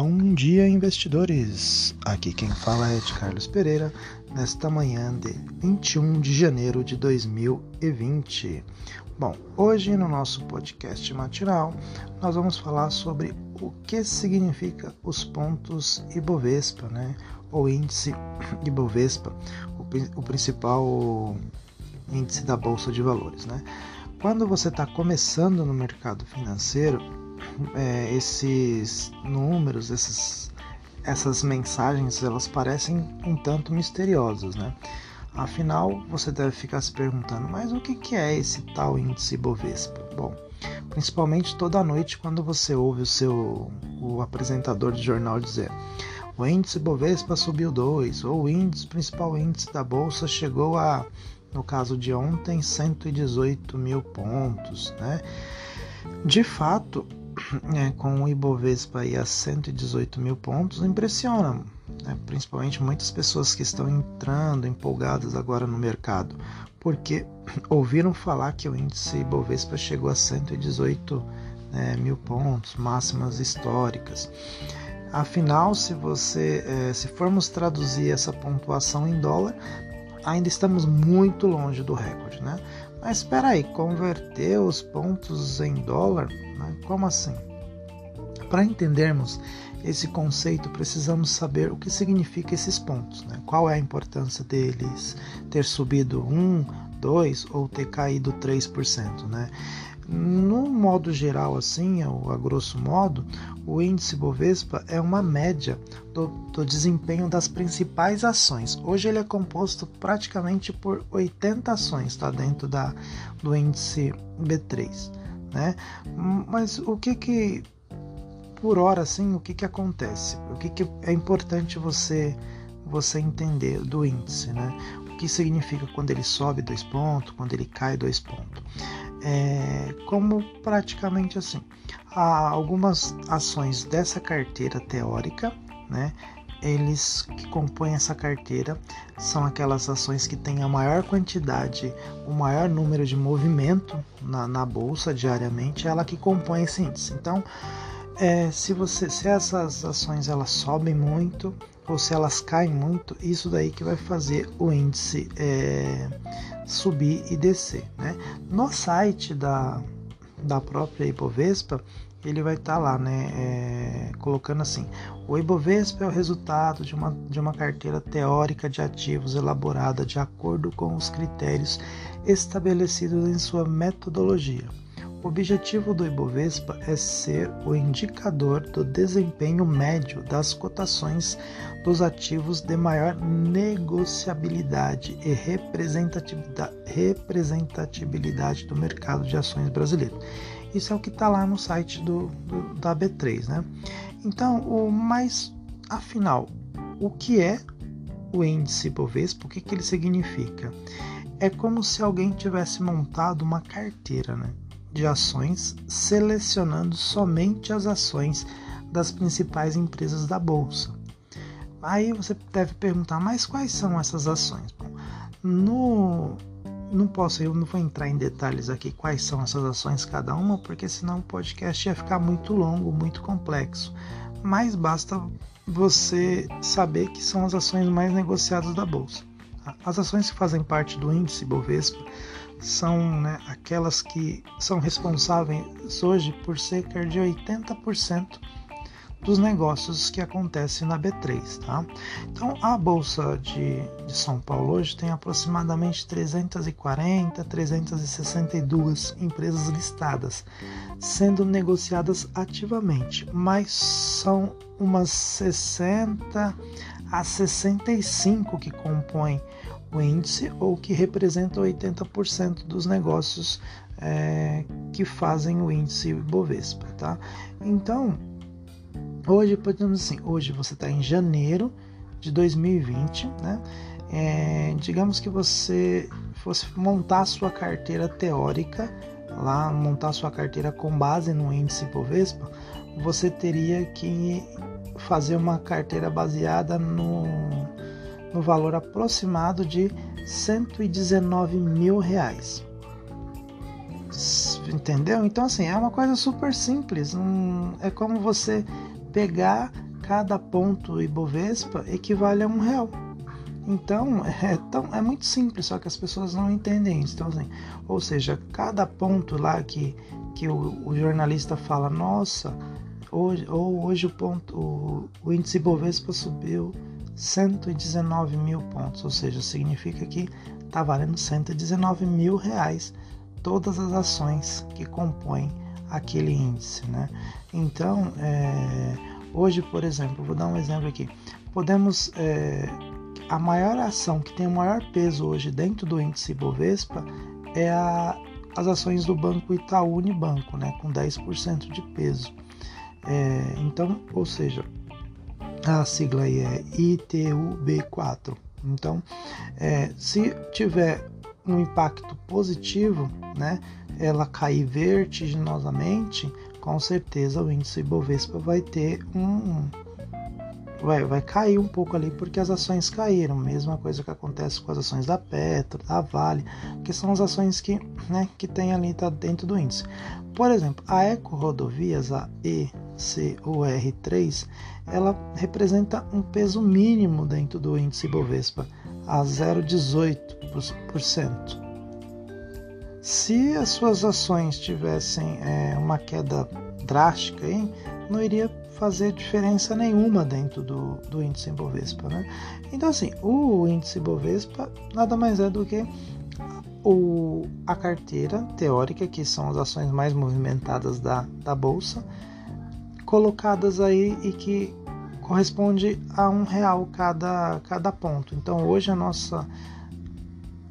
Bom dia, investidores! Aqui quem fala é de Carlos Pereira, nesta manhã de 21 de janeiro de 2020. Bom, hoje no nosso podcast matinal nós vamos falar sobre o que significa os pontos Ibovespa, né? Ou índice Ibovespa, o, o principal índice da Bolsa de Valores, né? Quando você está começando no mercado financeiro, é, esses números, esses, essas mensagens, elas parecem um tanto misteriosas, né? Afinal, você deve ficar se perguntando, mas o que, é esse tal índice Bovespa? Bom, principalmente toda noite quando você ouve o seu o apresentador de jornal dizer o índice Bovespa subiu 2, ou o índice, principal índice da bolsa chegou a, no caso de ontem, 118 mil pontos, né? De fato, é, com o Ibovespa aí a 118 mil pontos impressiona, né? principalmente muitas pessoas que estão entrando empolgadas agora no mercado, porque ouviram falar que o índice Ibovespa chegou a 118 né, mil pontos, máximas históricas. Afinal, se você, é, se formos traduzir essa pontuação em dólar, ainda estamos muito longe do recorde, né? Mas espera aí, converter os pontos em dólar, né? como assim? Para entendermos esse conceito, precisamos saber o que significa esses pontos, né? qual é a importância deles ter subido 1, 2 ou ter caído 3%. Né? No modo geral, assim, a grosso modo, o índice Bovespa é uma média do, do, desempenho das principais ações. Hoje ele é composto praticamente por 80 ações, está dentro da, do índice B3. Né? Mas o que que, por hora, assim, o que que acontece? O que que é importante você você entender do índice, né? O que significa quando ele sobe dois pontos, quando ele cai dois pontos é, como praticamente assim. Há algumas ações dessa carteira teórica, né? Eles que compõem essa carteira são aquelas ações que têm a maior quantidade, o maior número de movimento na, na bolsa diariamente, ela que compõe esse índice. Então, é, se você se essas ações elas sobem muito ou se elas caem muito, isso daí que vai fazer o índice é, subir e descer. Né? No site da, da própria Ibovespa, ele vai estar tá lá, né, é, colocando assim: o Ibovespa é o resultado de uma, de uma carteira teórica de ativos elaborada de acordo com os critérios estabelecidos em sua metodologia. O objetivo do Ibovespa é ser o indicador do desempenho médio das cotações dos ativos de maior negociabilidade e representatividade, do mercado de ações brasileiro. Isso é o que está lá no site do, do, da B3, né? Então, o mais afinal, o que é o índice Ibovespa? O que, que ele significa? É como se alguém tivesse montado uma carteira, né? De ações, selecionando somente as ações das principais empresas da bolsa. Aí você deve perguntar, mas quais são essas ações? Bom, no não posso, eu não vou entrar em detalhes aqui quais são essas ações cada uma, porque senão o podcast ia ficar muito longo, muito complexo. Mas basta você saber que são as ações mais negociadas da bolsa. As ações que fazem parte do índice Bovespa são né, aquelas que são responsáveis hoje por cerca de 80% dos negócios que acontecem na B3. Tá? Então, a Bolsa de, de São Paulo hoje tem aproximadamente 340, 362 empresas listadas, sendo negociadas ativamente, mas são umas 60 a 65 que compõem o índice ou que representa 80% dos negócios é, que fazem o índice Bovespa, tá? Então, hoje podemos assim, hoje você está em janeiro de 2020, né? É, digamos que você fosse montar sua carteira teórica lá, montar sua carteira com base no índice Bovespa, você teria que fazer uma carteira baseada no no valor aproximado de 119 mil reais. Entendeu? Então, assim, é uma coisa super simples. Um, é como você pegar cada ponto Ibovespa equivale a um real. Então é, tão, é muito simples, só que as pessoas não entendem isso. Então, assim, ou seja, cada ponto lá que, que o, o jornalista fala, nossa, hoje, ou hoje o, ponto, o, o índice Ibovespa subiu 119 mil pontos, ou seja, significa que está valendo 119 mil reais todas as ações que compõem aquele índice, né? Então, é, hoje, por exemplo, vou dar um exemplo aqui. Podemos é, a maior ação que tem o maior peso hoje dentro do índice Bovespa é a, as ações do Banco Itaú Unibanco, né, com 10% de peso. É, então, ou seja, a sigla aí é ITUB4. Então, é, se tiver um impacto positivo, né, ela cair vertiginosamente, com certeza o índice Ibovespa vai ter um vai, vai cair um pouco ali porque as ações caíram, mesma coisa que acontece com as ações da Petro, da Vale, que são as ações que, né, que tem ali tá dentro do índice. Por exemplo, a Eco Rodovias, a ECOR3, ela representa um peso mínimo dentro do índice Ibovespa, a 0,18%. Se as suas ações tivessem é, uma queda drástica, hein, não iria fazer diferença nenhuma dentro do, do índice Bovespa. Né? Então, assim, o índice Bovespa nada mais é do que o, a carteira teórica, que são as ações mais movimentadas da, da bolsa, colocadas aí e que corresponde a um real cada, cada ponto. Então, hoje a nossa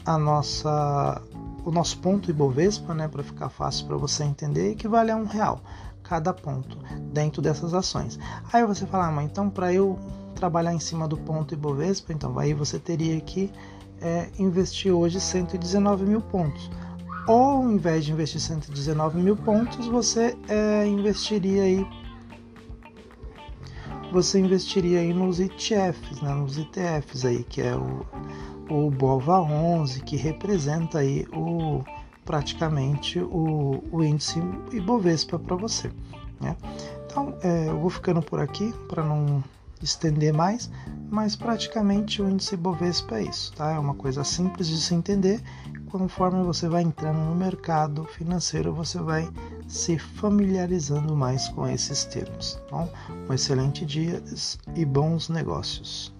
a nossa o nosso ponto Ibovespa, né, para ficar fácil para você entender, equivale a um real cada ponto dentro dessas ações. Aí você fala, ah, mas então para eu trabalhar em cima do ponto Ibovespa, então aí você teria que é, investir hoje 119 mil pontos. Ou ao invés de investir 119 mil pontos, você é, investiria aí você investiria aí nos ETFs, né, nos ETFs aí, que é o o BOVA 11, que representa aí o, praticamente o, o índice Ibovespa para você. Né? Então, é, eu vou ficando por aqui para não estender mais, mas praticamente o índice Ibovespa é isso, tá? É uma coisa simples de se entender. Conforme você vai entrando no mercado financeiro, você vai se familiarizando mais com esses termos. Então, um excelente dia e bons negócios.